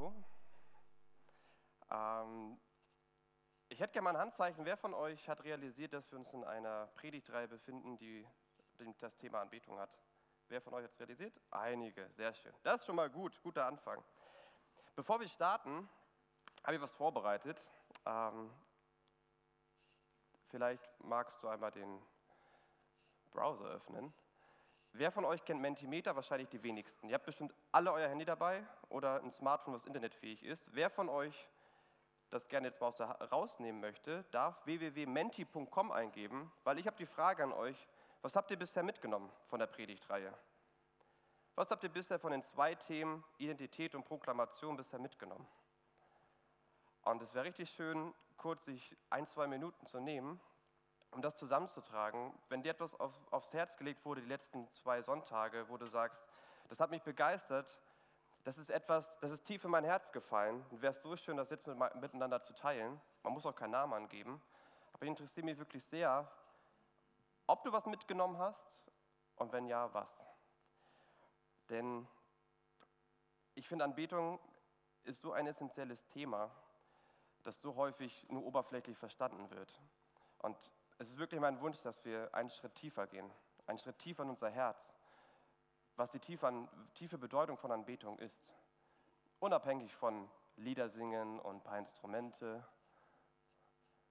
Nico. Ähm, ich hätte gerne mal ein Handzeichen. Wer von euch hat realisiert, dass wir uns in einer Predigtreihe befinden, die das Thema Anbetung hat? Wer von euch hat es realisiert? Einige, sehr schön. Das ist schon mal gut, guter Anfang. Bevor wir starten, habe ich was vorbereitet. Ähm, vielleicht magst du einmal den Browser öffnen. Wer von euch kennt Mentimeter? Wahrscheinlich die wenigsten. Ihr habt bestimmt alle euer Handy dabei oder ein Smartphone, was internetfähig ist. Wer von euch das gerne jetzt mal rausnehmen möchte, darf www.menti.com eingeben, weil ich habe die Frage an euch, was habt ihr bisher mitgenommen von der Predigtreihe? Was habt ihr bisher von den zwei Themen Identität und Proklamation bisher mitgenommen? Und es wäre richtig schön, kurz sich ein, zwei Minuten zu nehmen um das zusammenzutragen, wenn dir etwas auf, aufs Herz gelegt wurde, die letzten zwei Sonntage, wo du sagst, das hat mich begeistert, das ist etwas, das ist tief in mein Herz gefallen, wäre es so schön, das jetzt mit, miteinander zu teilen. Man muss auch keinen Namen angeben, aber ich interessiere mich wirklich sehr, ob du was mitgenommen hast und wenn ja, was. Denn ich finde, Anbetung ist so ein essentielles Thema, das so häufig nur oberflächlich verstanden wird. Und es ist wirklich mein Wunsch, dass wir einen Schritt tiefer gehen, einen Schritt tiefer in unser Herz, was die tiefe, Bedeutung von Anbetung ist. Unabhängig von Liedersingen und ein paar Instrumente.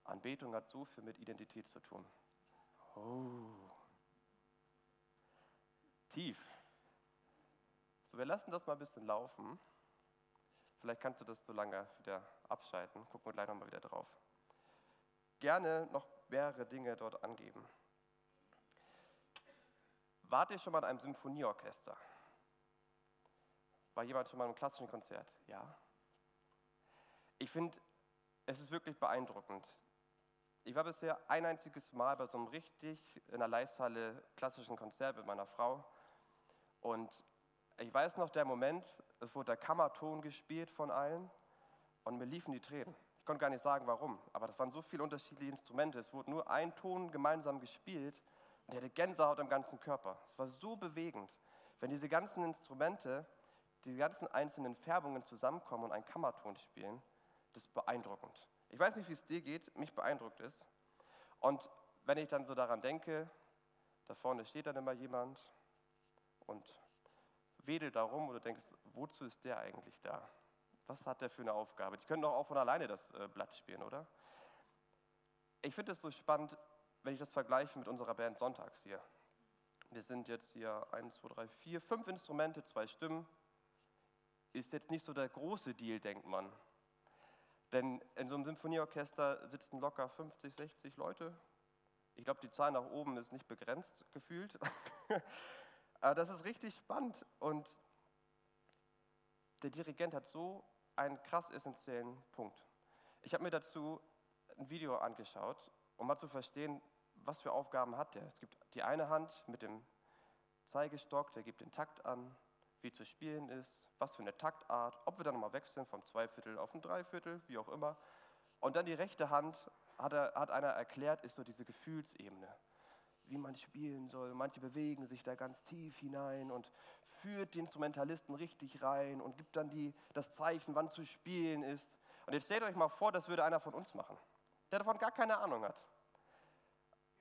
Anbetung hat so viel mit Identität zu tun. Oh. Tief. So, wir lassen das mal ein bisschen laufen. Vielleicht kannst du das so lange wieder abschalten. Gucken wir gleich nochmal wieder drauf. Gerne noch mehrere Dinge dort angeben. Wart ihr schon mal in einem Symphonieorchester? War jemand schon mal in einem klassischen Konzert? Ja. Ich finde, es ist wirklich beeindruckend. Ich war bisher ein einziges Mal bei so einem richtig in der Leisthalle klassischen Konzert mit meiner Frau. Und ich weiß noch, der Moment, es wurde der Kammerton gespielt von allen und mir liefen die Tränen konnte gar nicht sagen, warum, aber das waren so viele unterschiedliche Instrumente. Es wurde nur ein Ton gemeinsam gespielt und er hatte Gänsehaut am ganzen Körper. Es war so bewegend, wenn diese ganzen Instrumente, diese ganzen einzelnen Färbungen zusammenkommen und einen Kammerton spielen. Das ist beeindruckend. Ich weiß nicht, wie es dir geht, mich beeindruckt es. Und wenn ich dann so daran denke, da vorne steht dann immer jemand und wedelt da rum du denkst, wozu ist der eigentlich da? Was hat der für eine Aufgabe? Die können doch auch von alleine das äh, Blatt spielen, oder? Ich finde es so spannend, wenn ich das vergleiche mit unserer Band Sonntags hier. Wir sind jetzt hier 1, 2, 3, 4, 5 Instrumente, zwei Stimmen. Ist jetzt nicht so der große Deal, denkt man. Denn in so einem Symphonieorchester sitzen locker 50, 60 Leute. Ich glaube, die Zahl nach oben ist nicht begrenzt gefühlt. Aber das ist richtig spannend. Und der Dirigent hat so einen krass essentiellen Punkt. Ich habe mir dazu ein Video angeschaut, um mal zu verstehen, was für Aufgaben hat der. Es gibt die eine Hand mit dem Zeigestock, der gibt den Takt an, wie zu spielen ist, was für eine Taktart, ob wir dann nochmal wechseln vom Zweiviertel auf ein Dreiviertel, wie auch immer. Und dann die rechte Hand, hat, er, hat einer erklärt, ist so diese Gefühlsebene, wie man spielen soll. Manche bewegen sich da ganz tief hinein und führt die Instrumentalisten richtig rein und gibt dann die, das Zeichen, wann zu spielen ist. Und jetzt stellt euch mal vor, das würde einer von uns machen, der davon gar keine Ahnung hat.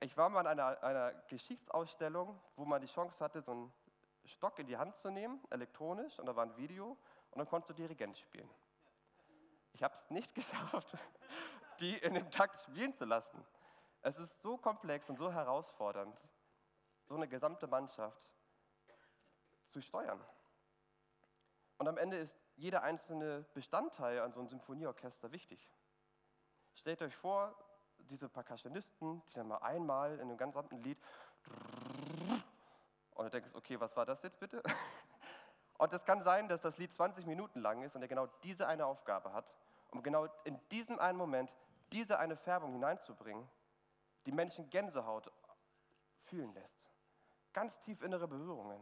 Ich war mal in einer, einer Geschichtsausstellung, wo man die Chance hatte, so einen Stock in die Hand zu nehmen, elektronisch, und da war ein Video, und dann konntest du Dirigent spielen. Ich habe es nicht geschafft, die in dem Takt spielen zu lassen. Es ist so komplex und so herausfordernd, so eine gesamte Mannschaft zu steuern. Und am Ende ist jeder einzelne Bestandteil an so einem Symphonieorchester wichtig. Stellt euch vor, diese Percussionisten, die dann mal einmal in einem gesamten Lied und du denkst, okay, was war das jetzt bitte? Und es kann sein, dass das Lied 20 Minuten lang ist und er genau diese eine Aufgabe hat, um genau in diesem einen Moment diese eine Färbung hineinzubringen, die Menschen Gänsehaut fühlen lässt. Ganz tief innere Berührungen.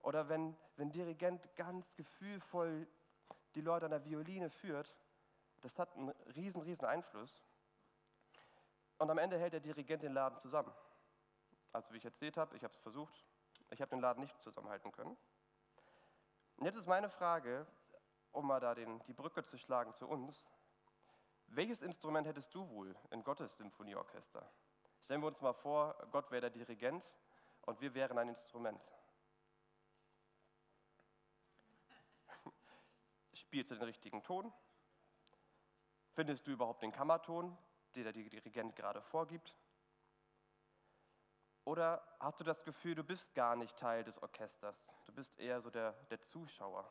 Oder wenn, ein Dirigent ganz gefühlvoll die Leute an der Violine führt, das hat einen riesen, riesen Einfluss. Und am Ende hält der Dirigent den Laden zusammen. Also wie ich erzählt habe, ich habe es versucht, ich habe den Laden nicht zusammenhalten können. Und jetzt ist meine Frage, um mal da den, die Brücke zu schlagen zu uns, welches Instrument hättest du wohl in Gottes Symphonieorchester? Stellen wir uns mal vor, Gott wäre der Dirigent und wir wären ein Instrument. Spielst du den richtigen Ton? Findest du überhaupt den Kammerton, den der Dirigent gerade vorgibt? Oder hast du das Gefühl, du bist gar nicht Teil des Orchesters? Du bist eher so der, der Zuschauer,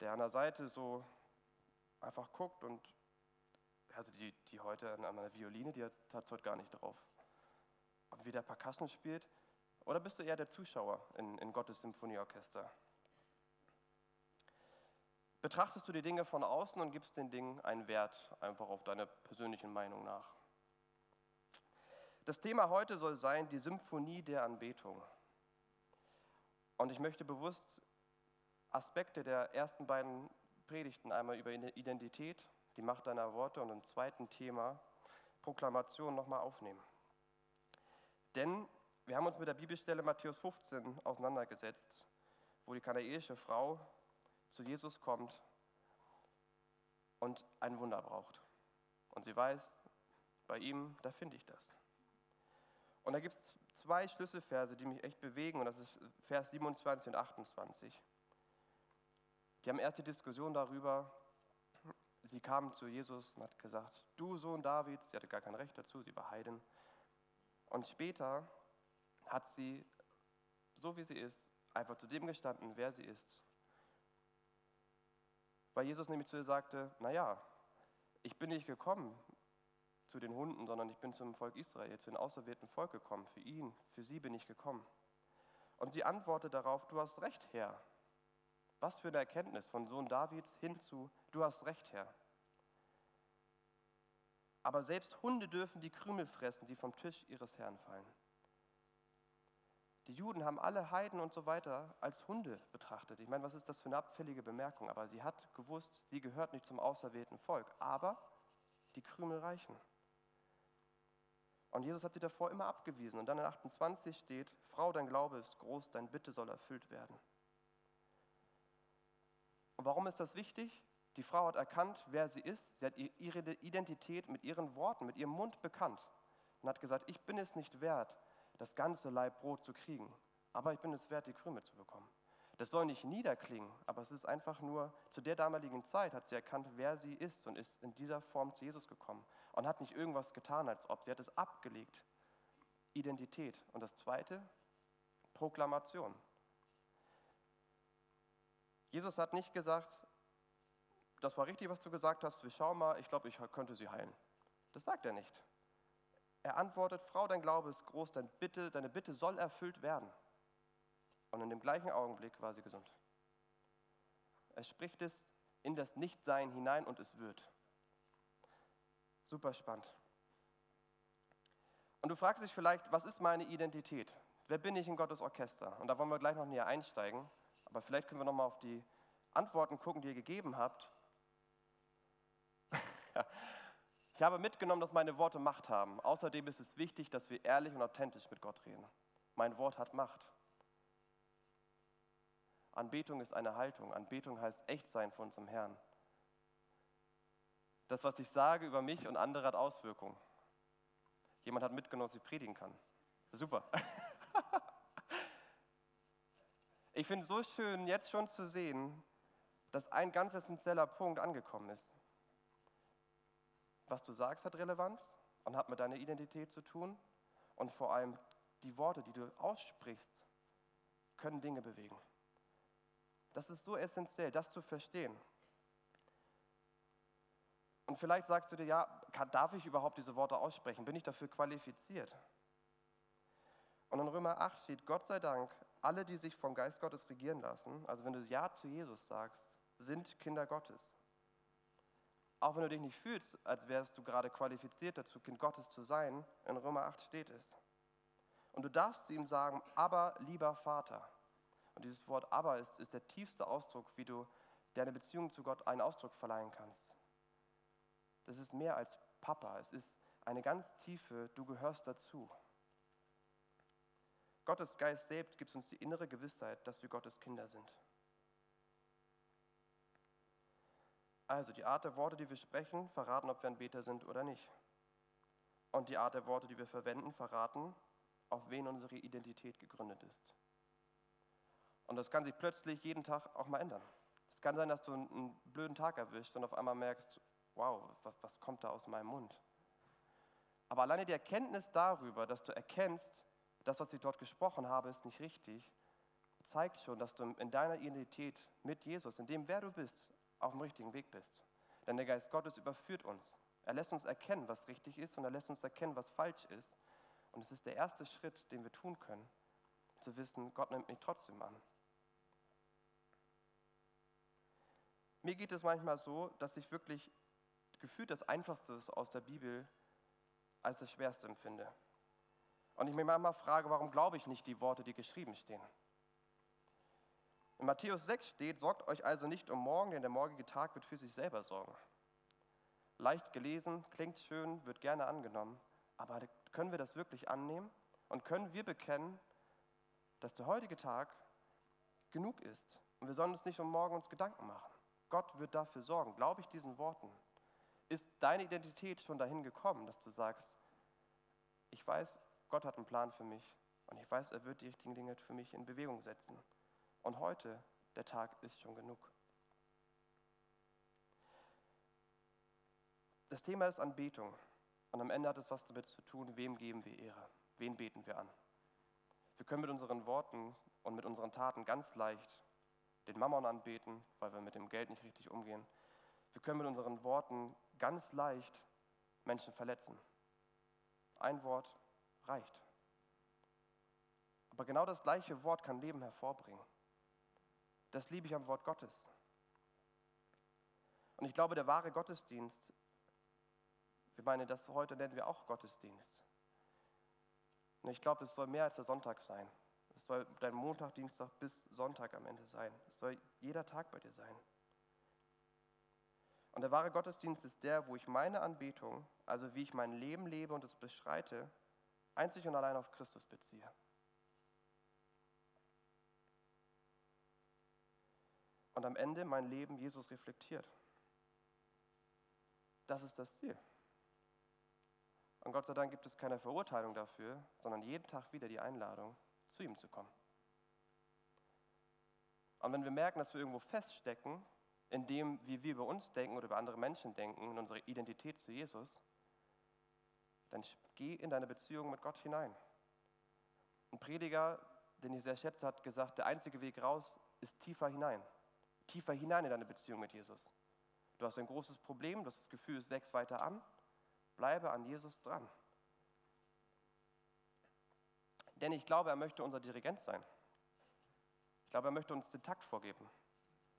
der an der Seite so einfach guckt und also die, die heute an meiner Violine, die hat es heute gar nicht drauf. Und wie der Percussion spielt. Oder bist du eher der Zuschauer in, in Gottes Symphonieorchester? Betrachtest du die Dinge von außen und gibst den Dingen einen Wert, einfach auf deine persönlichen Meinung nach? Das Thema heute soll sein die Symphonie der Anbetung. Und ich möchte bewusst Aspekte der ersten beiden Predigten einmal über Identität, die Macht deiner Worte und im zweiten Thema Proklamation nochmal aufnehmen. Denn wir haben uns mit der Bibelstelle Matthäus 15 auseinandergesetzt, wo die kanaelische Frau zu Jesus kommt und ein Wunder braucht. Und sie weiß, bei ihm, da finde ich das. Und da gibt es zwei Schlüsselverse, die mich echt bewegen, und das ist Vers 27 und 28. Die haben erst die Diskussion darüber, sie kam zu Jesus und hat gesagt, du Sohn Davids, sie hatte gar kein Recht dazu, sie war Heiden. Und später hat sie, so wie sie ist, einfach zu dem gestanden, wer sie ist weil Jesus nämlich zu ihr sagte, naja, ich bin nicht gekommen zu den Hunden, sondern ich bin zum Volk Israel, zu den auserwählten Volk gekommen. Für ihn, für sie bin ich gekommen. Und sie antwortet darauf, du hast recht, Herr. Was für eine Erkenntnis von Sohn Davids hin zu, du hast recht, Herr. Aber selbst Hunde dürfen die Krümel fressen, die vom Tisch ihres Herrn fallen. Die Juden haben alle Heiden und so weiter als Hunde betrachtet. Ich meine, was ist das für eine abfällige Bemerkung? Aber sie hat gewusst, sie gehört nicht zum auserwählten Volk. Aber die Krümel reichen. Und Jesus hat sie davor immer abgewiesen. Und dann in 28 steht, Frau, dein Glaube ist groß, dein Bitte soll erfüllt werden. Und warum ist das wichtig? Die Frau hat erkannt, wer sie ist. Sie hat ihre Identität mit ihren Worten, mit ihrem Mund bekannt. Und hat gesagt, ich bin es nicht wert, das ganze Leib Brot zu kriegen, aber ich bin es wert, die Krümel zu bekommen. Das soll nicht niederklingen, aber es ist einfach nur, zu der damaligen Zeit hat sie erkannt, wer sie ist und ist in dieser Form zu Jesus gekommen und hat nicht irgendwas getan, als ob. Sie hat es abgelegt. Identität. Und das Zweite, Proklamation. Jesus hat nicht gesagt, das war richtig, was du gesagt hast, wir schauen mal, ich glaube, ich könnte sie heilen. Das sagt er nicht. Er antwortet, Frau, dein Glaube ist groß, deine Bitte, deine Bitte soll erfüllt werden. Und in dem gleichen Augenblick war sie gesund. Er spricht es in das Nichtsein hinein und es wird. Super spannend. Und du fragst dich vielleicht, was ist meine Identität? Wer bin ich in Gottes Orchester? Und da wollen wir gleich noch näher einsteigen. Aber vielleicht können wir noch mal auf die Antworten gucken, die ihr gegeben habt. Ich habe mitgenommen, dass meine Worte Macht haben. Außerdem ist es wichtig, dass wir ehrlich und authentisch mit Gott reden. Mein Wort hat Macht. Anbetung ist eine Haltung. Anbetung heißt echt sein vor unserem Herrn. Das, was ich sage über mich und andere, hat Auswirkungen. Jemand hat mitgenommen, dass ich predigen kann. Super. Ich finde es so schön, jetzt schon zu sehen, dass ein ganz essentieller Punkt angekommen ist was du sagst, hat Relevanz und hat mit deiner Identität zu tun. Und vor allem die Worte, die du aussprichst, können Dinge bewegen. Das ist so essentiell, das zu verstehen. Und vielleicht sagst du dir, ja, kann, darf ich überhaupt diese Worte aussprechen? Bin ich dafür qualifiziert? Und in Römer 8 steht, Gott sei Dank, alle, die sich vom Geist Gottes regieren lassen, also wenn du Ja zu Jesus sagst, sind Kinder Gottes. Auch wenn du dich nicht fühlst, als wärst du gerade qualifiziert dazu, Kind Gottes zu sein, in Römer 8 steht es. Und du darfst zu ihm sagen, aber lieber Vater. Und dieses Wort aber ist, ist der tiefste Ausdruck, wie du deine Beziehung zu Gott einen Ausdruck verleihen kannst. Das ist mehr als Papa, es ist eine ganz tiefe, du gehörst dazu. Gottes Geist selbst gibt uns die innere Gewissheit, dass wir Gottes Kinder sind. Also die Art der Worte, die wir sprechen, verraten, ob wir ein Beter sind oder nicht. Und die Art der Worte, die wir verwenden, verraten, auf wen unsere Identität gegründet ist. Und das kann sich plötzlich jeden Tag auch mal ändern. Es kann sein, dass du einen blöden Tag erwischst und auf einmal merkst, wow, was, was kommt da aus meinem Mund? Aber alleine die Erkenntnis darüber, dass du erkennst, das, was ich dort gesprochen habe, ist nicht richtig, zeigt schon, dass du in deiner Identität mit Jesus, in dem, wer du bist, auf dem richtigen Weg bist. Denn der Geist Gottes überführt uns. Er lässt uns erkennen, was richtig ist und er lässt uns erkennen, was falsch ist. Und es ist der erste Schritt, den wir tun können, zu wissen, Gott nimmt mich trotzdem an. Mir geht es manchmal so, dass ich wirklich gefühlt das Einfachste aus der Bibel als das Schwerste empfinde. Und ich mich manchmal frage, warum glaube ich nicht die Worte, die geschrieben stehen? In Matthäus 6 steht, sorgt euch also nicht um morgen, denn der morgige Tag wird für sich selber sorgen. Leicht gelesen, klingt schön, wird gerne angenommen, aber können wir das wirklich annehmen? Und können wir bekennen, dass der heutige Tag genug ist? Und wir sollen uns nicht um morgen uns Gedanken machen. Gott wird dafür sorgen. Glaube ich diesen Worten? Ist deine Identität schon dahin gekommen, dass du sagst, ich weiß, Gott hat einen Plan für mich und ich weiß, er wird die richtigen Dinge für mich in Bewegung setzen. Und heute, der Tag ist schon genug. Das Thema ist Anbetung. Und am Ende hat es was damit zu tun, wem geben wir Ehre? Wen beten wir an? Wir können mit unseren Worten und mit unseren Taten ganz leicht den Mammon anbeten, weil wir mit dem Geld nicht richtig umgehen. Wir können mit unseren Worten ganz leicht Menschen verletzen. Ein Wort reicht. Aber genau das gleiche Wort kann Leben hervorbringen. Das liebe ich am Wort Gottes. Und ich glaube, der wahre Gottesdienst, wir meinen das heute nennen wir auch Gottesdienst. Und ich glaube, es soll mehr als der Sonntag sein. Es soll dein Montag, Dienstag bis Sonntag am Ende sein. Es soll jeder Tag bei dir sein. Und der wahre Gottesdienst ist der, wo ich meine Anbetung, also wie ich mein Leben lebe und es beschreite, einzig und allein auf Christus beziehe. und am Ende mein Leben Jesus reflektiert. Das ist das Ziel. Und Gott sei Dank gibt es keine Verurteilung dafür, sondern jeden Tag wieder die Einladung, zu ihm zu kommen. Und wenn wir merken, dass wir irgendwo feststecken, in dem, wie wir über uns denken oder über andere Menschen denken, in unsere Identität zu Jesus, dann geh in deine Beziehung mit Gott hinein. Ein Prediger, den ich sehr schätze, hat gesagt, der einzige Weg raus ist tiefer hinein tiefer hinein in deine Beziehung mit Jesus. Du hast ein großes Problem, du hast das Gefühl, es wächst weiter an. Bleibe an Jesus dran. Denn ich glaube, er möchte unser Dirigent sein. Ich glaube, er möchte uns den Takt vorgeben,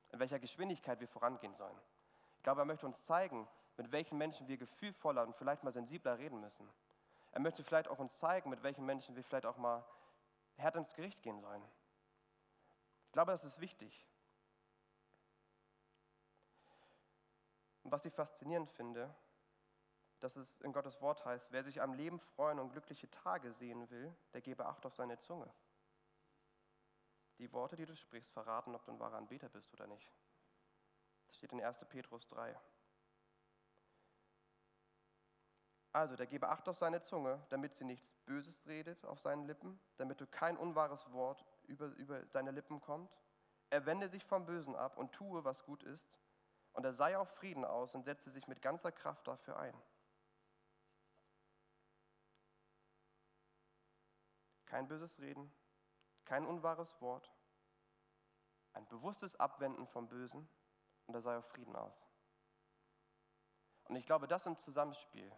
in welcher Geschwindigkeit wir vorangehen sollen. Ich glaube, er möchte uns zeigen, mit welchen Menschen wir gefühlvoller und vielleicht mal sensibler reden müssen. Er möchte vielleicht auch uns zeigen, mit welchen Menschen wir vielleicht auch mal härter ins Gericht gehen sollen. Ich glaube, das ist wichtig. Und was ich faszinierend finde, dass es in Gottes Wort heißt, wer sich am Leben freuen und glückliche Tage sehen will, der gebe Acht auf seine Zunge. Die Worte, die du sprichst, verraten, ob du ein wahrer Anbeter bist oder nicht. Das steht in 1. Petrus 3. Also, der gebe Acht auf seine Zunge, damit sie nichts Böses redet auf seinen Lippen, damit du kein unwahres Wort über, über deine Lippen kommt. Er wende sich vom Bösen ab und tue, was gut ist und er sei auf Frieden aus und setze sich mit ganzer Kraft dafür ein. Kein böses Reden, kein unwahres Wort, ein bewusstes Abwenden vom Bösen und er sei auf Frieden aus. Und ich glaube, das im Zusammenspiel,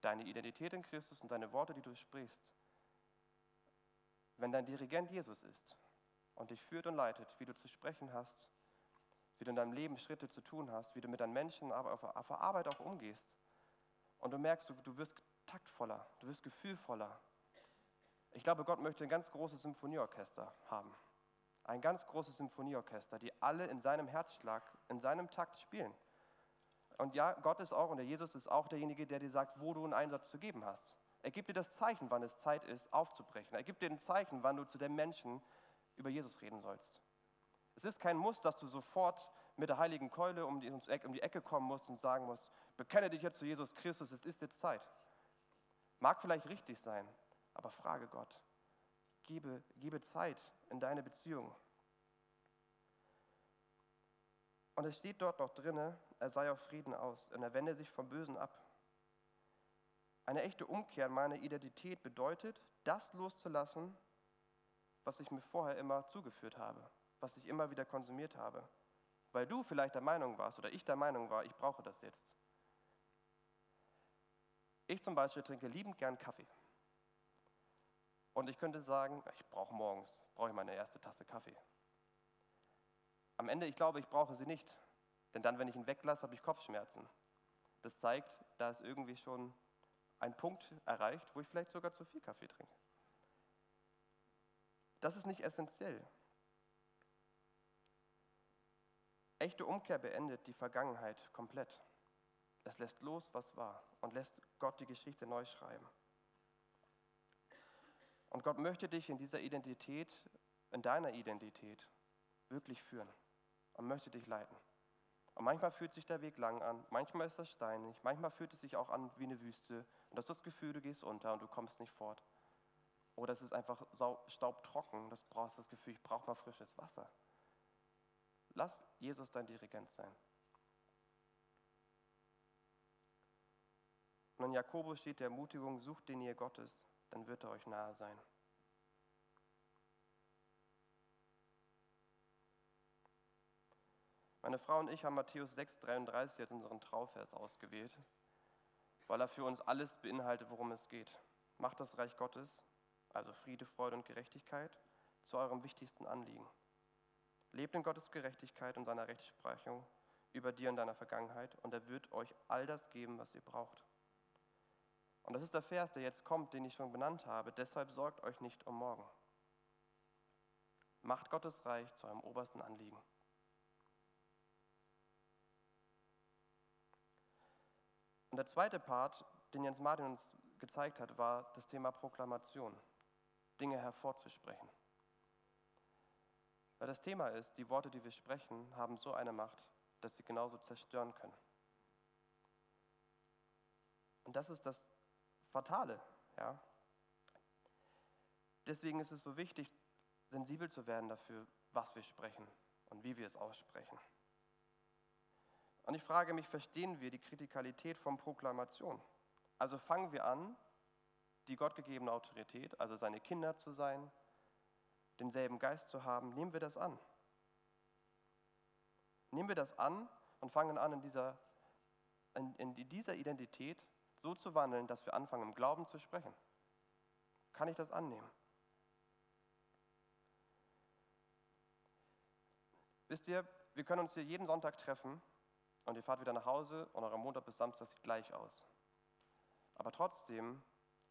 deine Identität in Christus und deine Worte, die du sprichst, wenn dein Dirigent Jesus ist und dich führt und leitet, wie du zu sprechen hast, wie du in deinem Leben Schritte zu tun hast, wie du mit deinen Menschen aber auf, der Arbeit auch umgehst. Und du merkst, du, du wirst taktvoller, du wirst gefühlvoller. Ich glaube, Gott möchte ein ganz großes Symphonieorchester haben. Ein ganz großes Symphonieorchester, die alle in seinem Herzschlag, in seinem Takt spielen. Und ja, Gott ist auch und der Jesus ist auch derjenige, der dir sagt, wo du einen Einsatz zu geben hast. Er gibt dir das Zeichen, wann es Zeit ist, aufzubrechen. Er gibt dir ein Zeichen, wann du zu den Menschen über Jesus reden sollst. Es ist kein Muss, dass du sofort mit der heiligen Keule um die, um die Ecke kommen musst und sagen musst, bekenne dich jetzt zu Jesus Christus, es ist jetzt Zeit. Mag vielleicht richtig sein, aber frage Gott. Gebe, gebe Zeit in deine Beziehung. Und es steht dort noch drinne, er sei auf Frieden aus und er wende sich vom Bösen ab. Eine echte Umkehr in meine Identität bedeutet, das loszulassen, was ich mir vorher immer zugeführt habe, was ich immer wieder konsumiert habe. Weil du vielleicht der Meinung warst oder ich der Meinung war, ich brauche das jetzt. Ich zum Beispiel trinke liebend gern Kaffee. Und ich könnte sagen, ich brauche morgens, brauche ich meine erste Tasse Kaffee. Am Ende, ich glaube, ich brauche sie nicht. Denn dann, wenn ich ihn weglasse, habe ich Kopfschmerzen. Das zeigt, da ist irgendwie schon ein Punkt erreicht, wo ich vielleicht sogar zu viel Kaffee trinke. Das ist nicht essentiell. Echte Umkehr beendet die Vergangenheit komplett. Es lässt los, was war und lässt Gott die Geschichte neu schreiben. Und Gott möchte dich in dieser Identität, in deiner Identität wirklich führen und möchte dich leiten. Und manchmal fühlt sich der Weg lang an, manchmal ist das steinig, manchmal fühlt es sich auch an wie eine Wüste und du hast das Gefühl, du gehst unter und du kommst nicht fort. Oder es ist einfach staubtrocken, du brauchst das Gefühl, ich brauche mal frisches Wasser. Lass Jesus dein Dirigent sein. Und in Jakobus steht der Ermutigung, sucht den Nähe Gottes, dann wird er euch nahe sein. Meine Frau und ich haben Matthäus 6,33 als unseren Trauvers ausgewählt, weil er für uns alles beinhaltet, worum es geht. Macht das Reich Gottes, also Friede, Freude und Gerechtigkeit, zu eurem wichtigsten Anliegen. Lebt in Gottes Gerechtigkeit und seiner Rechtsprechung über dir und deiner Vergangenheit und er wird euch all das geben, was ihr braucht. Und das ist der Vers, der jetzt kommt, den ich schon benannt habe. Deshalb sorgt euch nicht um morgen. Macht Gottes Reich zu eurem obersten Anliegen. Und der zweite Part, den Jens Martin uns gezeigt hat, war das Thema Proklamation, Dinge hervorzusprechen. Weil das Thema ist, die Worte, die wir sprechen, haben so eine Macht, dass sie genauso zerstören können. Und das ist das Fatale. Ja? Deswegen ist es so wichtig, sensibel zu werden dafür, was wir sprechen und wie wir es aussprechen. Und ich frage mich, verstehen wir die Kritikalität von Proklamation? Also fangen wir an, die gottgegebene Autorität, also seine Kinder zu sein, denselben Geist zu haben, nehmen wir das an. Nehmen wir das an und fangen an, in dieser, in, in dieser Identität so zu wandeln, dass wir anfangen, im Glauben zu sprechen. Kann ich das annehmen? Wisst ihr, wir können uns hier jeden Sonntag treffen und ihr fahrt wieder nach Hause und euer Montag bis Samstag sieht gleich aus. Aber trotzdem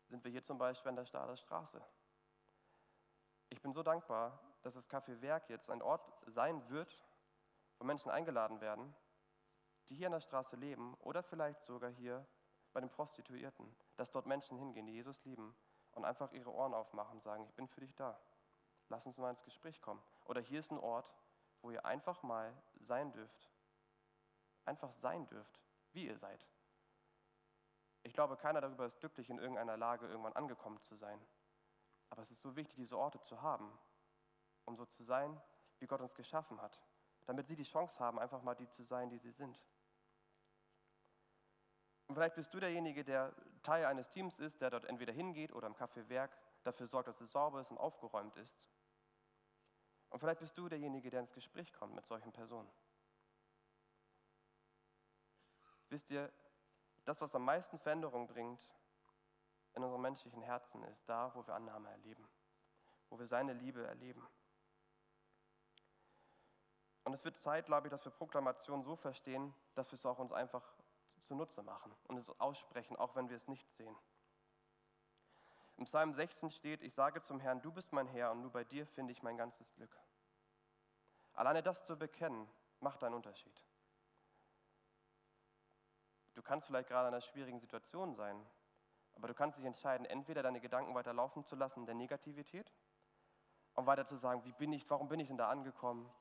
sind wir hier zum Beispiel an der Stahler Straße. Ich bin so dankbar, dass das Café Werk jetzt ein Ort sein wird, wo Menschen eingeladen werden, die hier an der Straße leben oder vielleicht sogar hier bei den Prostituierten, dass dort Menschen hingehen, die Jesus lieben und einfach ihre Ohren aufmachen und sagen, ich bin für dich da. Lass uns mal ins Gespräch kommen. Oder hier ist ein Ort, wo ihr einfach mal sein dürft einfach sein dürft, wie ihr seid. Ich glaube, keiner darüber ist glücklich, in irgendeiner Lage irgendwann angekommen zu sein. Aber es ist so wichtig, diese Orte zu haben, um so zu sein, wie Gott uns geschaffen hat, damit sie die Chance haben, einfach mal die zu sein, die sie sind. Und vielleicht bist du derjenige, der Teil eines Teams ist, der dort entweder hingeht oder im Kaffeewerk dafür sorgt, dass es sauber ist und aufgeräumt ist. Und vielleicht bist du derjenige, der ins Gespräch kommt mit solchen Personen. Wisst ihr, das, was am meisten Veränderung bringt in unserem menschlichen Herzen, ist da, wo wir Annahme erleben, wo wir seine Liebe erleben. Und es wird Zeit, glaube ich, dass wir Proklamation so verstehen, dass wir es auch uns einfach zunutze machen und es aussprechen, auch wenn wir es nicht sehen. Im Psalm 16 steht, ich sage zum Herrn, du bist mein Herr und nur bei dir finde ich mein ganzes Glück. Alleine das zu bekennen, macht einen Unterschied. Du kannst vielleicht gerade in einer schwierigen Situation sein, aber du kannst dich entscheiden, entweder deine Gedanken weiter laufen zu lassen in der Negativität und weiter zu sagen, wie bin ich, warum bin ich denn da angekommen?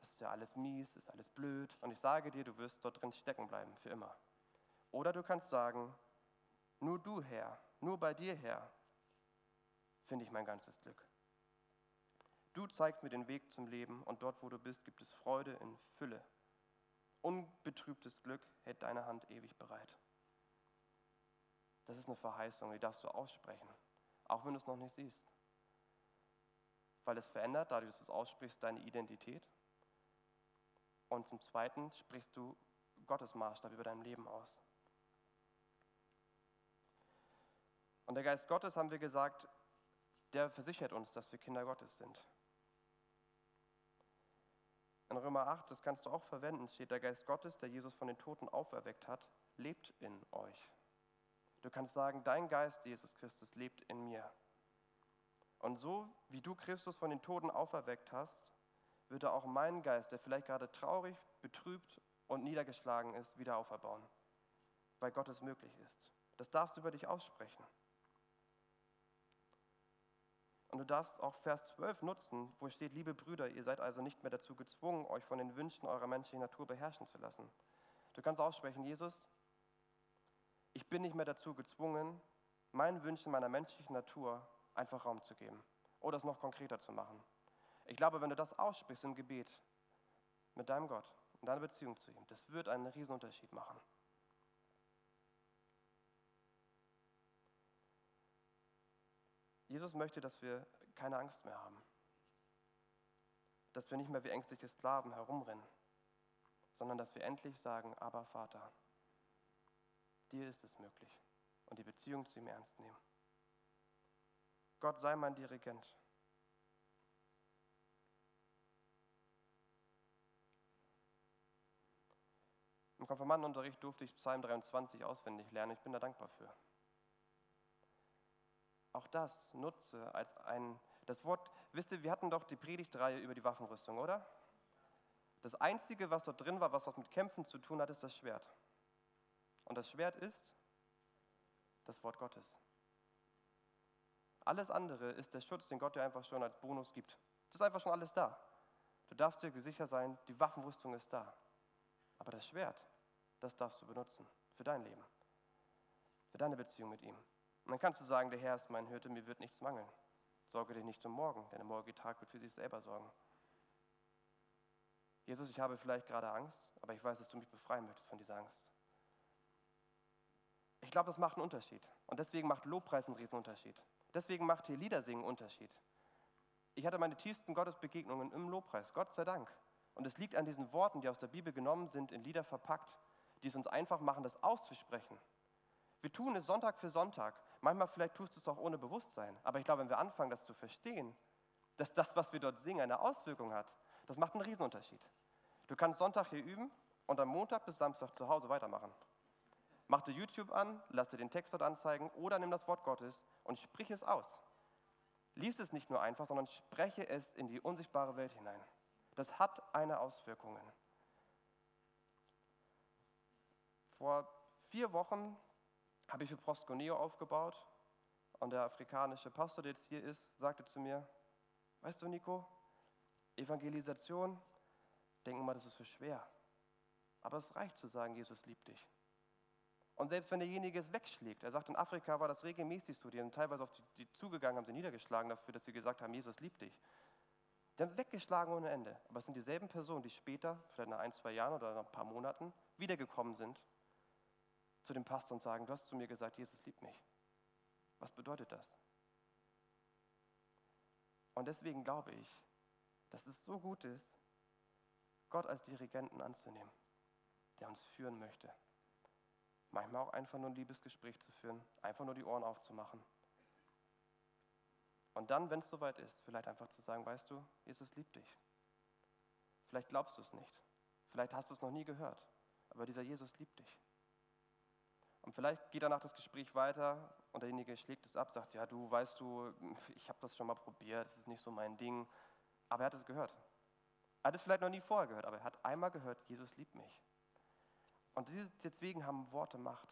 das ist ja alles mies, ist alles blöd. Und ich sage dir, du wirst dort drin stecken bleiben, für immer. Oder du kannst sagen, nur du Herr, nur bei dir Herr, finde ich mein ganzes Glück. Du zeigst mir den Weg zum Leben und dort, wo du bist, gibt es Freude in Fülle. Unbetrübtes Glück hält deine Hand ewig bereit. Das ist eine Verheißung, die darfst du aussprechen, auch wenn du es noch nicht siehst. Weil es verändert, dadurch, dass du es aussprichst, deine Identität. Und zum Zweiten sprichst du Gottes Maßstab über dein Leben aus. Und der Geist Gottes, haben wir gesagt, der versichert uns, dass wir Kinder Gottes sind. In Römer 8, das kannst du auch verwenden, steht, der Geist Gottes, der Jesus von den Toten auferweckt hat, lebt in euch. Du kannst sagen, dein Geist, Jesus Christus, lebt in mir. Und so wie du Christus von den Toten auferweckt hast, wird er auch meinen Geist, der vielleicht gerade traurig, betrübt und niedergeschlagen ist, wieder auferbauen, weil Gott es möglich ist. Das darfst du über dich aussprechen. Und du darfst auch Vers 12 nutzen, wo steht, liebe Brüder, ihr seid also nicht mehr dazu gezwungen, euch von den Wünschen eurer menschlichen Natur beherrschen zu lassen. Du kannst aussprechen, Jesus, ich bin nicht mehr dazu gezwungen, meinen Wünschen meiner menschlichen Natur einfach Raum zu geben oder es noch konkreter zu machen. Ich glaube, wenn du das aussprichst im Gebet mit deinem Gott, in deiner Beziehung zu ihm, das wird einen Riesenunterschied machen. Jesus möchte, dass wir keine Angst mehr haben. Dass wir nicht mehr wie ängstliche Sklaven herumrennen, sondern dass wir endlich sagen, aber Vater, dir ist es möglich und die Beziehung zu ihm ernst nehmen. Gott sei mein Dirigent. Im Konfirmandenunterricht durfte ich Psalm 23 auswendig lernen. Ich bin da dankbar für. Auch das nutze als ein, das Wort, wisst ihr, wir hatten doch die Predigtreihe über die Waffenrüstung, oder? Das Einzige, was dort drin war, was was mit Kämpfen zu tun hat, ist das Schwert. Und das Schwert ist das Wort Gottes. Alles andere ist der Schutz, den Gott dir einfach schon als Bonus gibt. Das ist einfach schon alles da. Du darfst dir sicher sein, die Waffenrüstung ist da. Aber das Schwert, das darfst du benutzen für dein Leben, für deine Beziehung mit ihm. Dann kannst du sagen, der Herr ist mein Hirte, mir wird nichts mangeln. Sorge dich nicht um morgen, denn der morgige Tag wird für sich selber sorgen. Jesus, ich habe vielleicht gerade Angst, aber ich weiß, dass du mich befreien möchtest von dieser Angst. Ich glaube, das macht einen Unterschied. Und deswegen macht Lobpreis einen riesen Unterschied. Deswegen macht hier Liedersingen einen Unterschied. Ich hatte meine tiefsten Gottesbegegnungen im Lobpreis, Gott sei Dank. Und es liegt an diesen Worten, die aus der Bibel genommen sind, in Lieder verpackt, die es uns einfach machen, das auszusprechen. Wir tun es Sonntag für Sonntag. Manchmal vielleicht tust du es auch ohne Bewusstsein. Aber ich glaube, wenn wir anfangen, das zu verstehen, dass das, was wir dort singen, eine Auswirkung hat, das macht einen Riesenunterschied. Du kannst Sonntag hier üben und am Montag bis Samstag zu Hause weitermachen. Mach dir YouTube an, lass dir den Text dort anzeigen oder nimm das Wort Gottes und sprich es aus. Lies es nicht nur einfach, sondern spreche es in die unsichtbare Welt hinein. Das hat eine Auswirkung. Vor vier Wochen habe ich für Prosconeo aufgebaut und der afrikanische Pastor, der jetzt hier ist, sagte zu mir, weißt du Nico, Evangelisation, denken mal, das ist so schwer. Aber es reicht zu sagen, Jesus liebt dich. Und selbst wenn derjenige es wegschlägt, er sagt, in Afrika war das regelmäßig so, die sind teilweise auf die, die zugegangen, haben sie niedergeschlagen dafür, dass sie gesagt haben, Jesus liebt dich. Die haben weggeschlagen ohne Ende. Aber es sind dieselben Personen, die später, vielleicht nach ein, zwei Jahren oder nach ein paar Monaten, wiedergekommen sind zu dem Pastor und sagen, du hast zu mir gesagt, Jesus liebt mich. Was bedeutet das? Und deswegen glaube ich, dass es so gut ist, Gott als Dirigenten anzunehmen, der uns führen möchte. Manchmal auch einfach nur ein Liebesgespräch zu führen, einfach nur die Ohren aufzumachen. Und dann, wenn es soweit ist, vielleicht einfach zu sagen, weißt du, Jesus liebt dich. Vielleicht glaubst du es nicht. Vielleicht hast du es noch nie gehört. Aber dieser Jesus liebt dich. Und vielleicht geht danach das Gespräch weiter und derjenige schlägt es ab, sagt, ja, du weißt du, ich habe das schon mal probiert, das ist nicht so mein Ding. Aber er hat es gehört. Er hat es vielleicht noch nie vorher gehört, aber er hat einmal gehört, Jesus liebt mich. Und deswegen haben Worte Macht.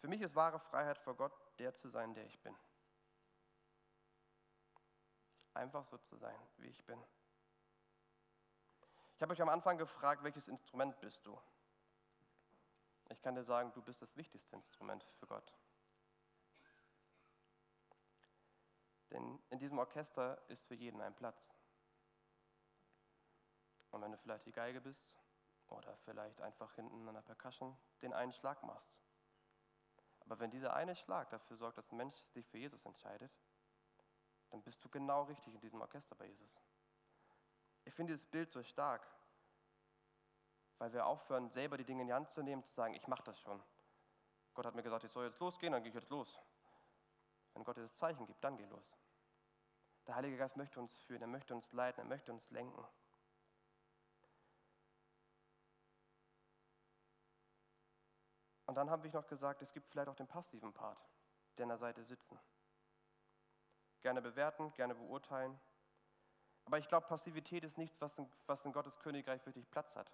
Für mich ist wahre Freiheit vor Gott, der zu sein, der ich bin. einfach so zu sein, wie ich bin. Ich habe euch am Anfang gefragt, welches Instrument bist du? Ich kann dir sagen, du bist das wichtigste Instrument für Gott. Denn in diesem Orchester ist für jeden ein Platz. Und wenn du vielleicht die Geige bist oder vielleicht einfach hinten an der Percussion den einen Schlag machst. Aber wenn dieser eine Schlag dafür sorgt, dass ein Mensch sich für Jesus entscheidet, dann bist du genau richtig in diesem Orchester bei Jesus. Ich finde dieses Bild so stark, weil wir aufhören, selber die Dinge in die Hand zu nehmen, zu sagen, ich mache das schon. Gott hat mir gesagt, ich soll jetzt losgehen, dann gehe ich jetzt los. Wenn Gott dir das Zeichen gibt, dann geh los. Der Heilige Geist möchte uns führen, er möchte uns leiten, er möchte uns lenken. Und dann habe ich noch gesagt, es gibt vielleicht auch den passiven Part, der an der Seite sitzen. Gerne bewerten, gerne beurteilen. Aber ich glaube, Passivität ist nichts, was in, was in Gottes Königreich wirklich Platz hat.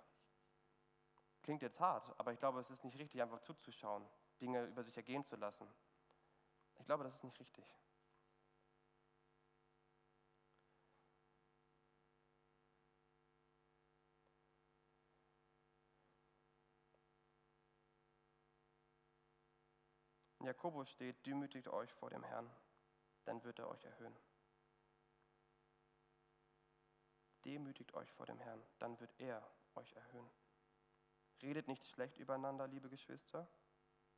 Klingt jetzt hart, aber ich glaube, es ist nicht richtig, einfach zuzuschauen, Dinge über sich ergehen zu lassen. Ich glaube, das ist nicht richtig. In Jakobus steht, demütigt euch vor dem Herrn, dann wird er euch erhöhen. Demütigt euch vor dem Herrn, dann wird er euch erhöhen. Redet nicht schlecht übereinander, liebe Geschwister.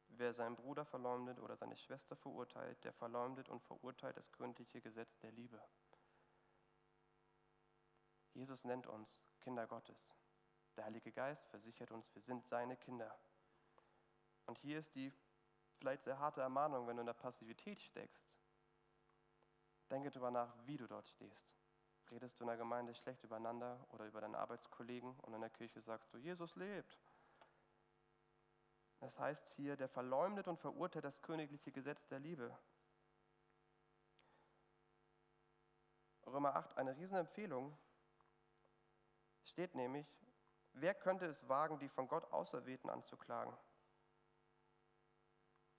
Wer seinen Bruder verleumdet oder seine Schwester verurteilt, der verleumdet und verurteilt das gründliche Gesetz der Liebe. Jesus nennt uns Kinder Gottes. Der Heilige Geist versichert uns, wir sind seine Kinder. Und hier ist die vielleicht sehr harte Ermahnung, wenn du in der Passivität steckst. Denke darüber nach, wie du dort stehst. Redest du in der Gemeinde schlecht übereinander oder über deine Arbeitskollegen und in der Kirche sagst du, Jesus lebt. Das heißt hier, der verleumdet und verurteilt das königliche Gesetz der Liebe. Römer 8, eine Riesenempfehlung, steht nämlich, wer könnte es wagen, die von Gott Auserwählten anzuklagen?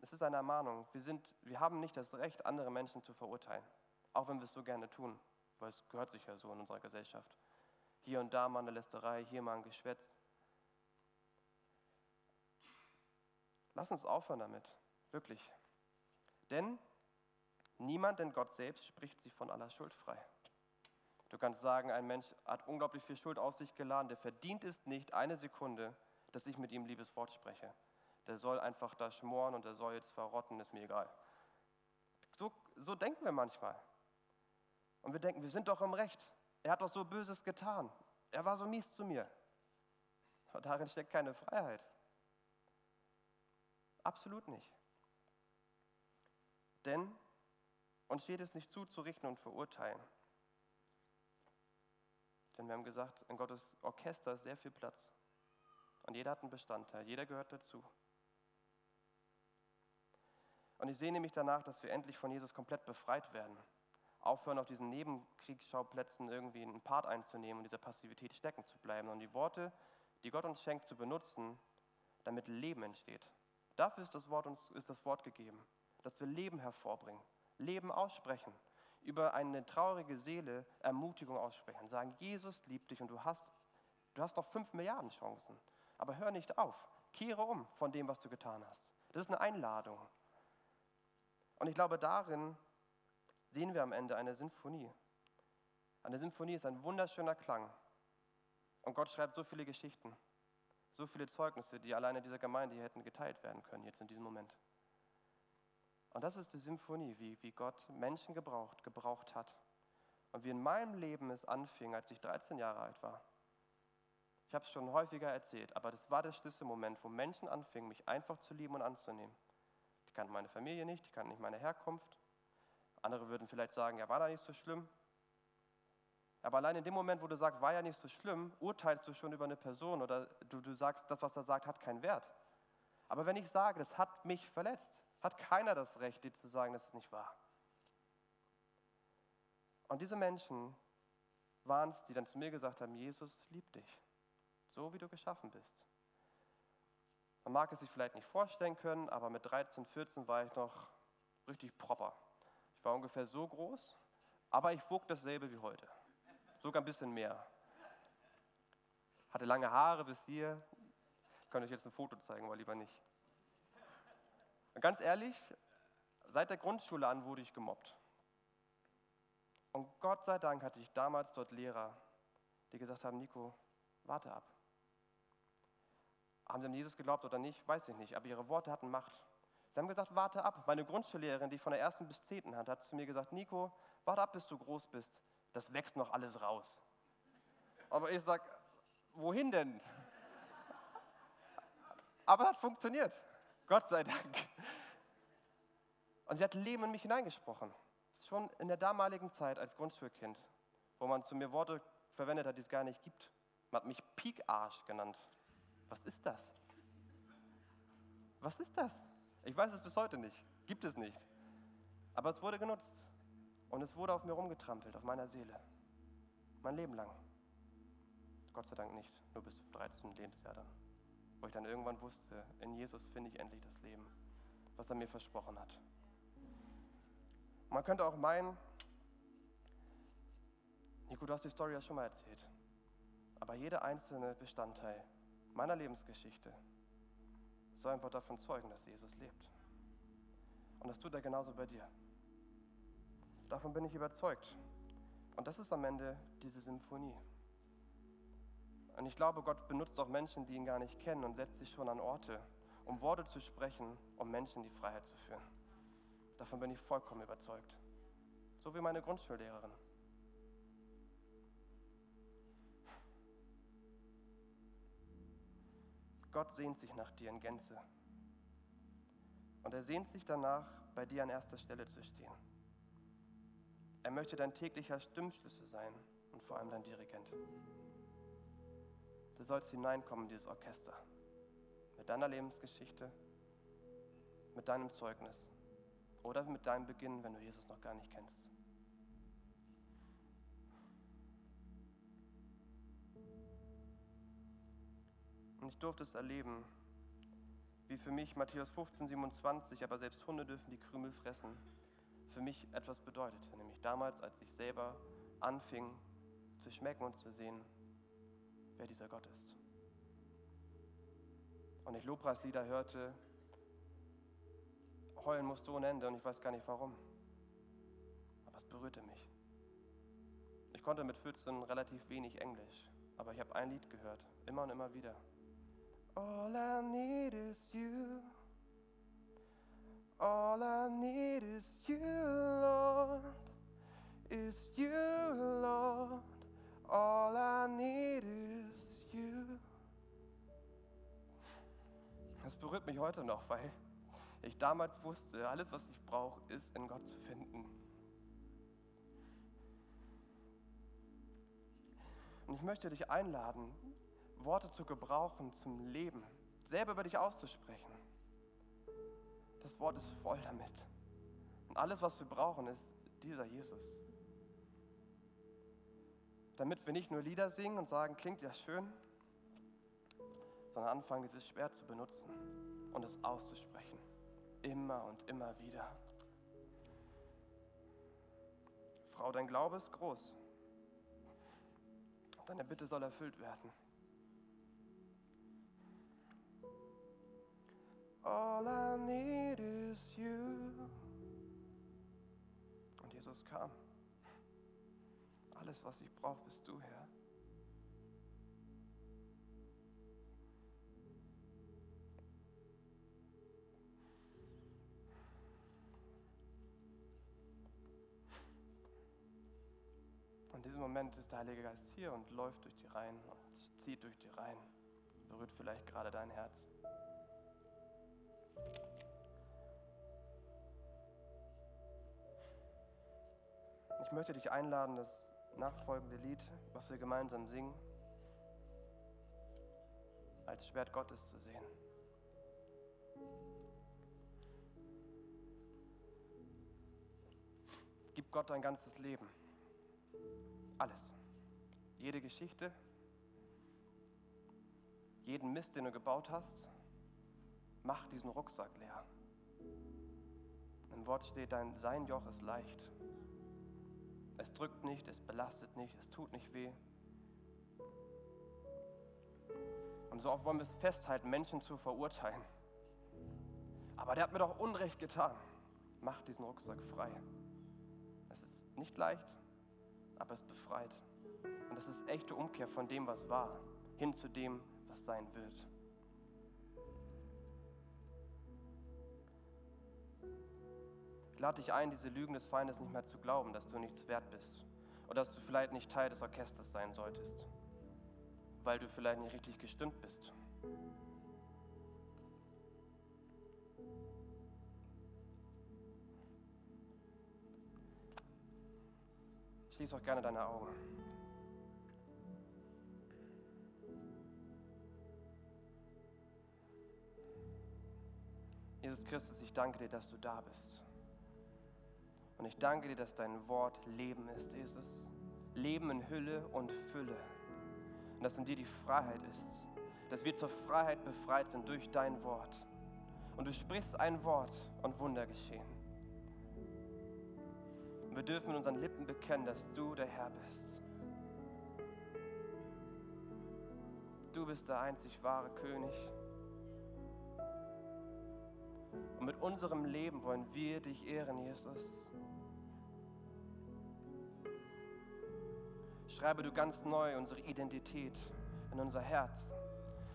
Es ist eine Ermahnung. Wir, sind, wir haben nicht das Recht, andere Menschen zu verurteilen, auch wenn wir es so gerne tun, weil es gehört sich ja so in unserer Gesellschaft. Hier und da mal eine Lästerei, hier mal ein Geschwätz. Lass uns aufhören damit, wirklich. Denn niemand, denn Gott selbst, spricht sich von aller Schuld frei. Du kannst sagen, ein Mensch hat unglaublich viel Schuld auf sich geladen, der verdient es nicht eine Sekunde, dass ich mit ihm liebes Wort spreche der soll einfach da schmoren und der soll jetzt verrotten, ist mir egal. So, so denken wir manchmal. Und wir denken, wir sind doch im Recht. Er hat doch so Böses getan. Er war so mies zu mir. Und darin steckt keine Freiheit. Absolut nicht. Denn uns steht es nicht zu, zu richten und verurteilen. Denn wir haben gesagt, in Gottes Orchester ist sehr viel Platz. Und jeder hat einen Bestandteil, jeder gehört dazu. Und ich sehne mich danach, dass wir endlich von Jesus komplett befreit werden. Aufhören, auf diesen Nebenkriegsschauplätzen irgendwie einen Part einzunehmen und dieser Passivität stecken zu bleiben und die Worte, die Gott uns schenkt, zu benutzen, damit Leben entsteht. Dafür ist das Wort, uns, ist das Wort gegeben, dass wir Leben hervorbringen, Leben aussprechen, über eine traurige Seele Ermutigung aussprechen, sagen, Jesus liebt dich und du hast, du hast noch fünf Milliarden Chancen. Aber hör nicht auf, kehre um von dem, was du getan hast. Das ist eine Einladung. Und ich glaube, darin sehen wir am Ende eine Sinfonie. Eine Sinfonie ist ein wunderschöner Klang. Und Gott schreibt so viele Geschichten, so viele Zeugnisse, die alleine dieser Gemeinde hier hätten geteilt werden können, jetzt in diesem Moment. Und das ist die Symphonie, wie, wie Gott Menschen gebraucht, gebraucht hat. Und wie in meinem Leben es anfing, als ich 13 Jahre alt war. Ich habe es schon häufiger erzählt, aber das war der Schlüsselmoment, wo Menschen anfingen, mich einfach zu lieben und anzunehmen kannte meine Familie nicht, ich kannte nicht meine Herkunft. Andere würden vielleicht sagen, ja, war da nicht so schlimm. Aber allein in dem Moment, wo du sagst, war ja nicht so schlimm, urteilst du schon über eine Person oder du, du sagst, das, was er sagt, hat keinen Wert. Aber wenn ich sage, das hat mich verletzt, hat keiner das Recht, dir zu sagen, dass es nicht war. Und diese Menschen waren es, die dann zu mir gesagt haben, Jesus liebt dich, so wie du geschaffen bist. Man mag es sich vielleicht nicht vorstellen können, aber mit 13, 14 war ich noch richtig proper. War ungefähr so groß, Aber ich wog dasselbe wie heute. Sogar ein bisschen mehr. Hatte lange Haare bis hier. Ich kann euch jetzt ein Foto zeigen, aber lieber nicht. Und ganz ehrlich, seit der Grundschule an wurde ich gemobbt. Und Gott sei Dank hatte ich damals dort Lehrer, die gesagt haben, Nico, warte ab. Haben sie an Jesus geglaubt oder nicht, weiß ich nicht, aber ihre Worte hatten Macht. Sie haben gesagt, warte ab. Meine Grundschullehrerin, die von der ersten bis zehnten hat, hat zu mir gesagt, Nico, warte ab, bis du groß bist. Das wächst noch alles raus. Aber ich sage, wohin denn? Aber es hat funktioniert. Gott sei Dank. Und sie hat Leben in mich hineingesprochen. Schon in der damaligen Zeit als Grundschulkind, wo man zu mir Worte verwendet hat, die es gar nicht gibt. Man hat mich Piekarsch genannt. Was ist das? Was ist das? Ich weiß es bis heute nicht. Gibt es nicht. Aber es wurde genutzt. Und es wurde auf mir rumgetrampelt, auf meiner Seele. Mein Leben lang. Gott sei Dank nicht, nur bis zum 13. Lebensjahr dann. Wo ich dann irgendwann wusste, in Jesus finde ich endlich das Leben, was er mir versprochen hat. Man könnte auch meinen, Nico, du hast die Story ja schon mal erzählt. Aber jeder einzelne Bestandteil meiner Lebensgeschichte soll einfach davon zeugen, dass Jesus lebt. Und das tut er genauso bei dir. Davon bin ich überzeugt. Und das ist am Ende diese Symphonie. Und ich glaube, Gott benutzt auch Menschen, die ihn gar nicht kennen und setzt sich schon an Orte, um Worte zu sprechen, um Menschen in die Freiheit zu führen. Davon bin ich vollkommen überzeugt. So wie meine Grundschullehrerin. Gott sehnt sich nach dir in Gänze. Und er sehnt sich danach, bei dir an erster Stelle zu stehen. Er möchte dein täglicher Stimmschlüssel sein und vor allem dein Dirigent. Du sollst hineinkommen in dieses Orchester. Mit deiner Lebensgeschichte, mit deinem Zeugnis oder mit deinem Beginn, wenn du Jesus noch gar nicht kennst. Und ich durfte es erleben, wie für mich Matthäus 15, 27, aber selbst Hunde dürfen die Krümel fressen, für mich etwas bedeutete. Nämlich damals, als ich selber anfing zu schmecken und zu sehen, wer dieser Gott ist. Und ich Lobpreislieder hörte, heulen musste ohne Ende und ich weiß gar nicht warum. Aber es berührte mich. Ich konnte mit 14 relativ wenig Englisch, aber ich habe ein Lied gehört, immer und immer wieder. All I need is you. All I need is you, Lord. Is you, Lord. All I need is you. Das berührt mich heute noch, weil ich damals wusste, alles, was ich brauche, ist in Gott zu finden. Und ich möchte dich einladen, Worte zu gebrauchen zum Leben, selber über dich auszusprechen. Das Wort ist voll damit. Und alles, was wir brauchen, ist dieser Jesus. Damit wir nicht nur Lieder singen und sagen, klingt ja schön, sondern anfangen, dieses Schwert zu benutzen und es auszusprechen. Immer und immer wieder. Frau, dein Glaube ist groß. Deine Bitte soll erfüllt werden. All I need is you. Und Jesus kam. Alles, was ich brauche, bist du, Herr. Und in diesem Moment ist der Heilige Geist hier und läuft durch die Reihen und zieht durch die Reihen, berührt vielleicht gerade dein Herz. Ich möchte dich einladen, das nachfolgende Lied, was wir gemeinsam singen, als Schwert Gottes zu sehen. Gib Gott dein ganzes Leben. Alles. Jede Geschichte, jeden Mist, den du gebaut hast, mach diesen Rucksack leer. Im Wort steht, dein sein Joch ist leicht Es drückt nicht, es belastet nicht, es tut nicht weh. Und so oft wollen wir es festhalten, Menschen zu verurteilen. Aber der hat mir doch Unrecht getan. Mach diesen Rucksack frei. Es ist nicht leicht, aber es befreit. Und es ist echte Umkehr von dem, was war, hin zu dem, was sein wird. Lade dich ein, diese Lügen des Feindes nicht mehr zu glauben, dass du nichts wert bist oder dass du vielleicht nicht Teil des Orchesters sein solltest, weil du vielleicht nicht richtig gestimmt bist. Schließ auch gerne deine Augen. Jesus Christus, ich danke dir, dass du da bist. Und ich danke dir, dass dein Wort Leben ist, Jesus. Leben in Hülle und Fülle. Und dass in dir die Freiheit ist. Dass wir zur Freiheit befreit sind durch dein Wort. Und du sprichst ein Wort und Wunder geschehen. Und wir dürfen mit unseren Lippen bekennen, dass du der Herr bist. Du bist der einzig wahre König. Und mit unserem Leben wollen wir dich ehren, Jesus. Schreibe du ganz neu unsere Identität in unser Herz.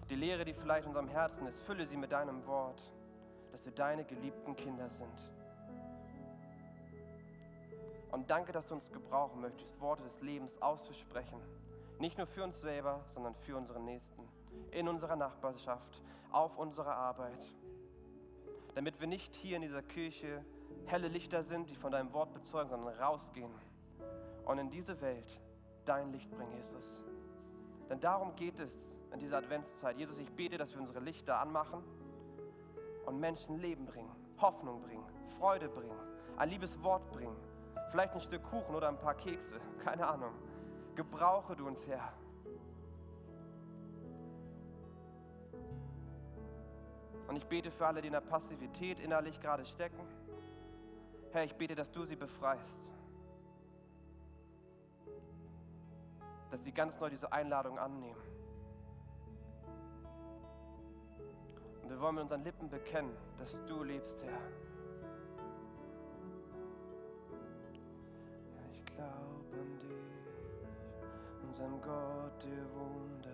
Die Lehre, die vielleicht in unserem Herzen ist, fülle sie mit deinem Wort, dass wir deine geliebten Kinder sind. Und danke, dass du uns gebrauchen möchtest, Worte des Lebens auszusprechen. Nicht nur für uns selber, sondern für unsere Nächsten. In unserer Nachbarschaft, auf unserer Arbeit. Damit wir nicht hier in dieser Kirche helle Lichter sind, die von deinem Wort bezeugen, sondern rausgehen und in diese Welt dein Licht bringen, Jesus. Denn darum geht es in dieser Adventszeit. Jesus, ich bete, dass wir unsere Lichter anmachen und Menschen Leben bringen, Hoffnung bringen, Freude bringen, ein liebes Wort bringen, vielleicht ein Stück Kuchen oder ein paar Kekse, keine Ahnung. Gebrauche du uns, Herr. Und ich bete für alle, die in der Passivität innerlich gerade stecken. Herr, ich bete, dass du sie befreist. Dass sie ganz neu diese Einladung annehmen. Und wir wollen mit unseren Lippen bekennen, dass du lebst, Herr. Ja, ich glaube an dich, unseren Gott, der wohnt